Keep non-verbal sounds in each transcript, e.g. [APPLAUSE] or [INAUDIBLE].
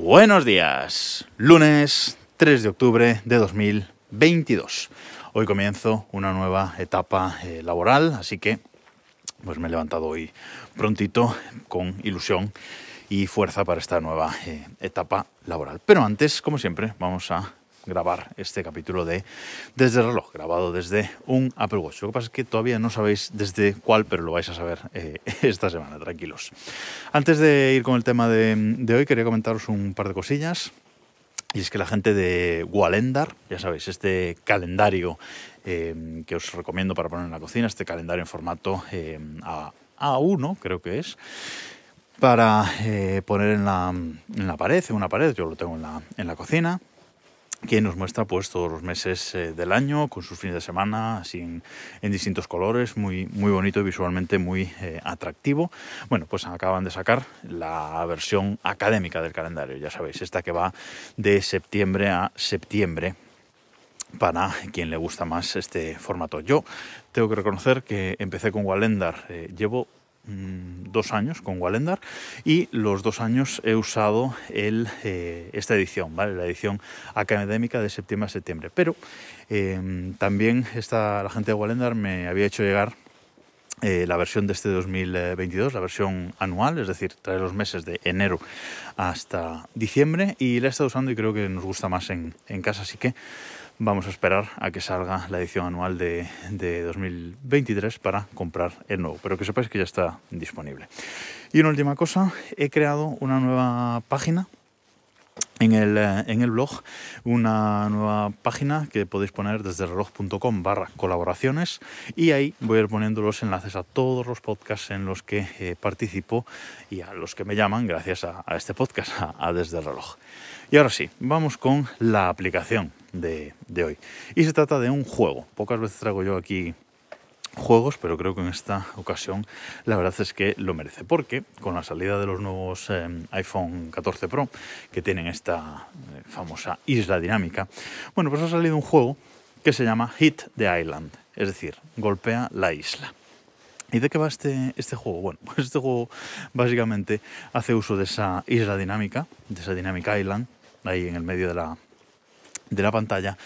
Buenos días, lunes 3 de octubre de 2022. Hoy comienzo una nueva etapa eh, laboral, así que pues me he levantado hoy prontito con ilusión y fuerza para esta nueva eh, etapa laboral. Pero antes, como siempre, vamos a grabar este capítulo de Desde el reloj, grabado desde un Apple Watch. Lo que pasa es que todavía no sabéis desde cuál, pero lo vais a saber eh, [LAUGHS] esta semana, tranquilos. Antes de ir con el tema de, de hoy, quería comentaros un par de cosillas. Y es que la gente de Walendar, ya sabéis, este calendario eh, que os recomiendo para poner en la cocina, este calendario en formato eh, A, A1, creo que es, para eh, poner en la, en la, pared, en una pared, yo lo tengo en la, en la cocina, que nos muestra pues todos los meses eh, del año con sus fines de semana así en, distintos colores muy muy bonito y visualmente muy eh, atractivo. Bueno pues acaban de sacar la versión académica del calendario ya sabéis esta que va de septiembre a septiembre para quien le gusta más este formato. Yo tengo que reconocer que empecé con Walendar eh, llevo dos años con Walendar y los dos años he usado el, eh, esta edición, ¿vale? la edición académica de septiembre a septiembre. Pero eh, también esta, la gente de Walendar me había hecho llegar eh, la versión de este 2022, la versión anual, es decir, trae los meses de enero hasta diciembre y la he estado usando y creo que nos gusta más en, en casa, así que vamos a esperar a que salga la edición anual de, de, 2023 para comprar el nuevo, pero que sepáis que ya está disponible. Y una última cosa, he creado una nueva página en el, eh, en el, blog una nueva página que podéis poner desde reloj.com barra colaboraciones y ahí voy a ir poniendo los enlaces a todos los podcasts en los que eh, participo y a los que me llaman gracias a, este podcast, a, a, Desde el Reloj. Y ahora sí, vamos con la aplicación de, de hoy. Y se trata de un juego. Pocas veces traigo yo aquí juegos, pero creo que en esta ocasión la verdad es que lo merece, porque con la salida de los nuevos eh, iPhone 14 Pro, que tienen esta eh, famosa isla dinámica, bueno, pues ha salido un juego que se llama Hit the Island, es decir, golpea la isla. ¿Y de qué va este, este juego? Bueno, [LAUGHS] pues este juego básicamente hace uso de esa isla dinámica, de esa Dynamic Island, ahí en el medio de la, de la pantalla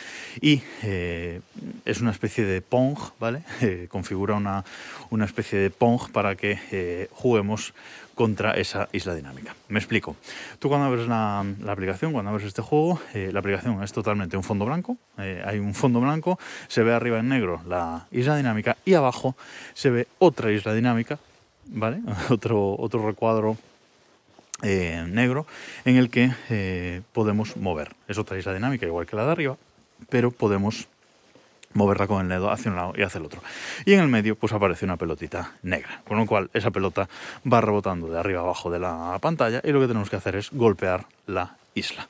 y eh, es una especie de Pong, ¿vale? [LAUGHS] Eh, configura una, una, especie de Pong para que eh, juguemos contra esa isla dinámica. Me explico. Tú cuando abres la, la aplicación, cuando abres este juego, la aplicación es totalmente un fondo blanco. hay un fondo blanco, se ve arriba en negro la isla dinámica y abajo se ve otra isla dinámica, ¿vale? [LAUGHS] otro, otro recuadro eh, negro en el que eh, podemos mover. Es otra isla dinámica igual que la de arriba, pero podemos moverla con el dedo hacia un lado y hacia el otro. Y en el medio pues aparece una pelotita negra, con lo cual esa pelota va rebotando de arriba abajo de la pantalla y lo que tenemos que hacer es golpear la isla.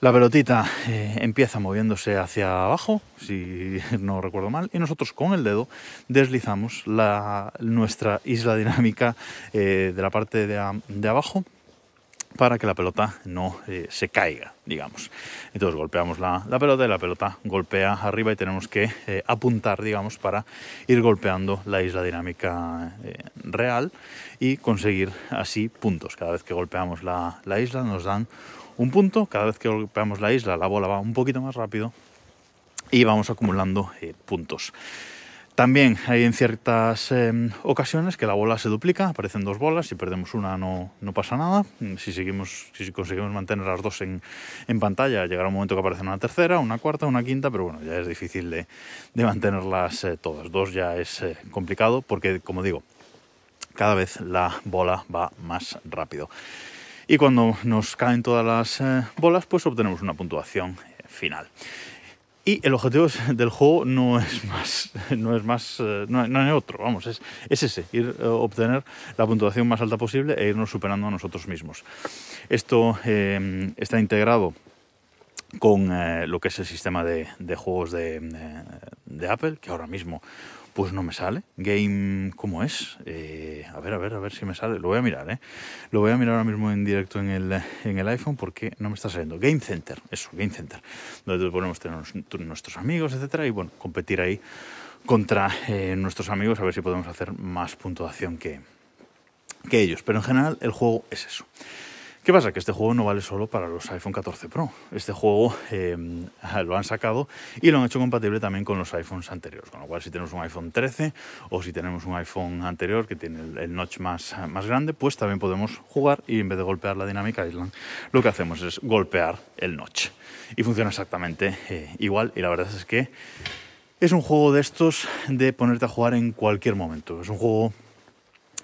La pelotita eh, empieza moviéndose hacia abajo, si [LAUGHS] no recuerdo mal, y nosotros con el dedo deslizamos la, nuestra isla dinámica de la parte de abajo para que la pelota no eh, se caiga, digamos. Entonces golpeamos la, pelota y la pelota golpea arriba y tenemos que eh, apuntar, digamos, para ir golpeando la isla dinámica eh, real y conseguir así puntos. Cada vez que golpeamos la, la, isla nos dan un punto, cada vez que golpeamos la isla la bola va un poquito más rápido y vamos acumulando puntos. También hay en ciertas eh, ocasiones que la bola se duplica, aparecen dos bolas, si perdemos una no, no pasa nada, si, seguimos, si conseguimos mantener las dos en, pantalla llegará un momento que aparece una tercera, una cuarta, una quinta, pero bueno, ya es difícil de, de mantenerlas eh, todas, dos ya es eh, complicado porque como digo, cada vez la bola va más rápido. Y cuando nos caen todas las eh, bolas, pues obtenemos una puntuación final. Y el objetivo [LAUGHS] del juego no es más, [LAUGHS] no es más, no, no hay otro, vamos, es, es ese, ir a obtener la puntuación más alta posible e irnos superando a nosotros mismos. Esto eh, está integrado con eh, lo que es el sistema de, juegos eh, de, Apple, que ahora mismo pues no me sale. Game, ¿cómo es? Eh, a ver, a ver, a ver si me sale. Lo voy a mirar, ¿eh? Lo voy a mirar ahora mismo en directo en el, en el iPhone porque no me está saliendo. Game Center, eso, Game Center. Donde podemos tener nuestros amigos, etcétera, y bueno, competir ahí contra eh, nuestros amigos a ver si podemos hacer más puntuación que, que ellos. Pero en general el juego es eso. ¿Qué ¿Qué pasa? Que este juego no vale solo para los iPhone 14 Pro. Este juego eh, [LAUGHS] lo han sacado y lo han hecho compatible también con los iPhones anteriores. Con lo cual, si tenemos un iPhone 13 o si tenemos un iPhone anterior que tiene el, notch más, más grande, pues también podemos jugar y en vez de golpear la Dynamic Island, lo que hacemos es golpear el notch. Y funciona exactamente eh, igual. Y la verdad es que es un juego de estos de ponerte a jugar en cualquier momento. Es un juego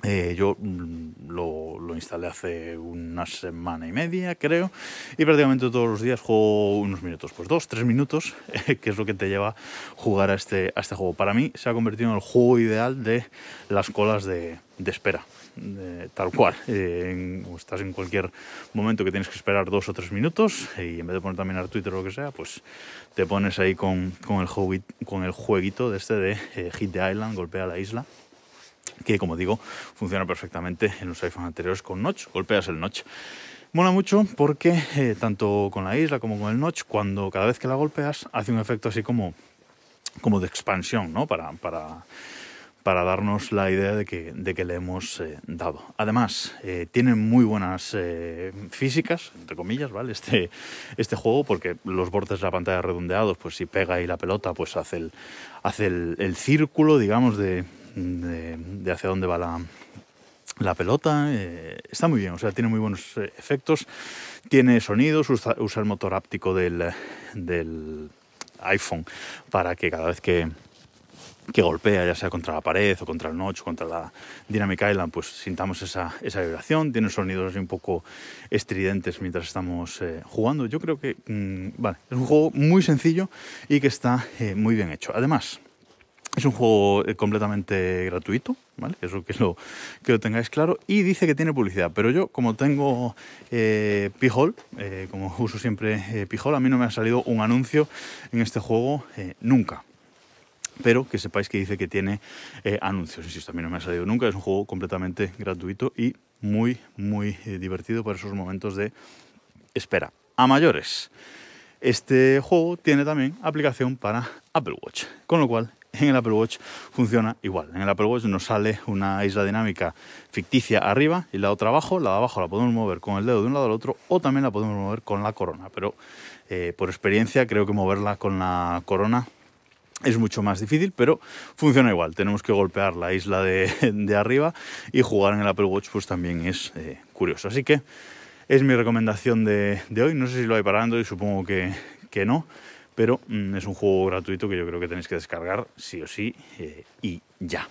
eh, yo mm, lo, lo, instalé hace una semana y media, creo, y prácticamente todos los días juego unos minutos, pues dos, tres minutos, [LAUGHS] que es lo que te lleva a jugar a este, a este juego. Para mí se ha convertido en el juego ideal de las colas de, de espera, tal cual. Eh, estás en cualquier momento que tienes que esperar dos o tres minutos y en vez de poner también a Twitter o lo que sea, pues te pones ahí con, con, el, jueguito, con el jueguito de este de eh, Hit the Island, golpea la isla que como digo funciona perfectamente en los iPhones anteriores con notch, golpeas el notch. Mola mucho porque eh, tanto con la isla como con el notch, cuando cada vez que la golpeas hace un efecto así como, como de expansión, ¿no? Para, para, para darnos la idea de que, de que le hemos eh, dado. Además, eh, tiene muy buenas físicas, entre comillas, ¿vale? Este, este juego, porque los bordes de la pantalla redondeados, pues si pega ahí la pelota, pues hace el, hace el círculo, digamos, de, de, hacia dónde va la, la pelota. Eh, está muy bien, o sea, tiene muy buenos eh, efectos, tiene sonidos, usa, el motor áptico del, del, iPhone para que cada vez que, que golpea, ya sea contra la pared o contra el notch, contra la Dynamic Island, pues sintamos esa, esa vibración. Tiene sonidos un poco estridentes mientras estamos eh, jugando. Yo creo que mmm, vale, es un juego muy sencillo y que está muy bien hecho. Además, es un juego eh, completamente gratuito, ¿vale? Eso que lo, que lo tengáis claro. Y dice que tiene publicidad, pero yo, como tengo eh, Pijol, eh, como [LAUGHS] uso siempre eh, Pijol, a mí no me ha salido un anuncio en este juego eh, nunca. Pero que sepáis que dice que tiene anuncios. Insisto, a mí no me ha salido nunca. Es un juego completamente gratuito y muy, muy divertido para esos momentos de espera. A mayores. Este juego tiene también aplicación para Apple Watch, con lo cual [LAUGHS] en el Apple Watch funciona igual. En el Apple Watch nos sale una isla dinámica ficticia arriba y la otra abajo. La de abajo la podemos mover con el dedo de un lado al otro o también la podemos mover con la corona. Pero eh, por experiencia creo que moverla con la corona es mucho más difícil, pero funciona igual. Tenemos que golpear la isla de, [LAUGHS] de arriba y jugar en el Apple Watch pues también es eh, curioso. Así que es mi recomendación de, de, hoy. No sé si lo hay parando y supongo que, que no pero mmm, es un juego gratuito que yo creo que tenéis que descargar sí o sí eh, y ya.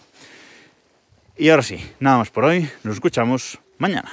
Y ahora sí, nada más por hoy, nos escuchamos mañana.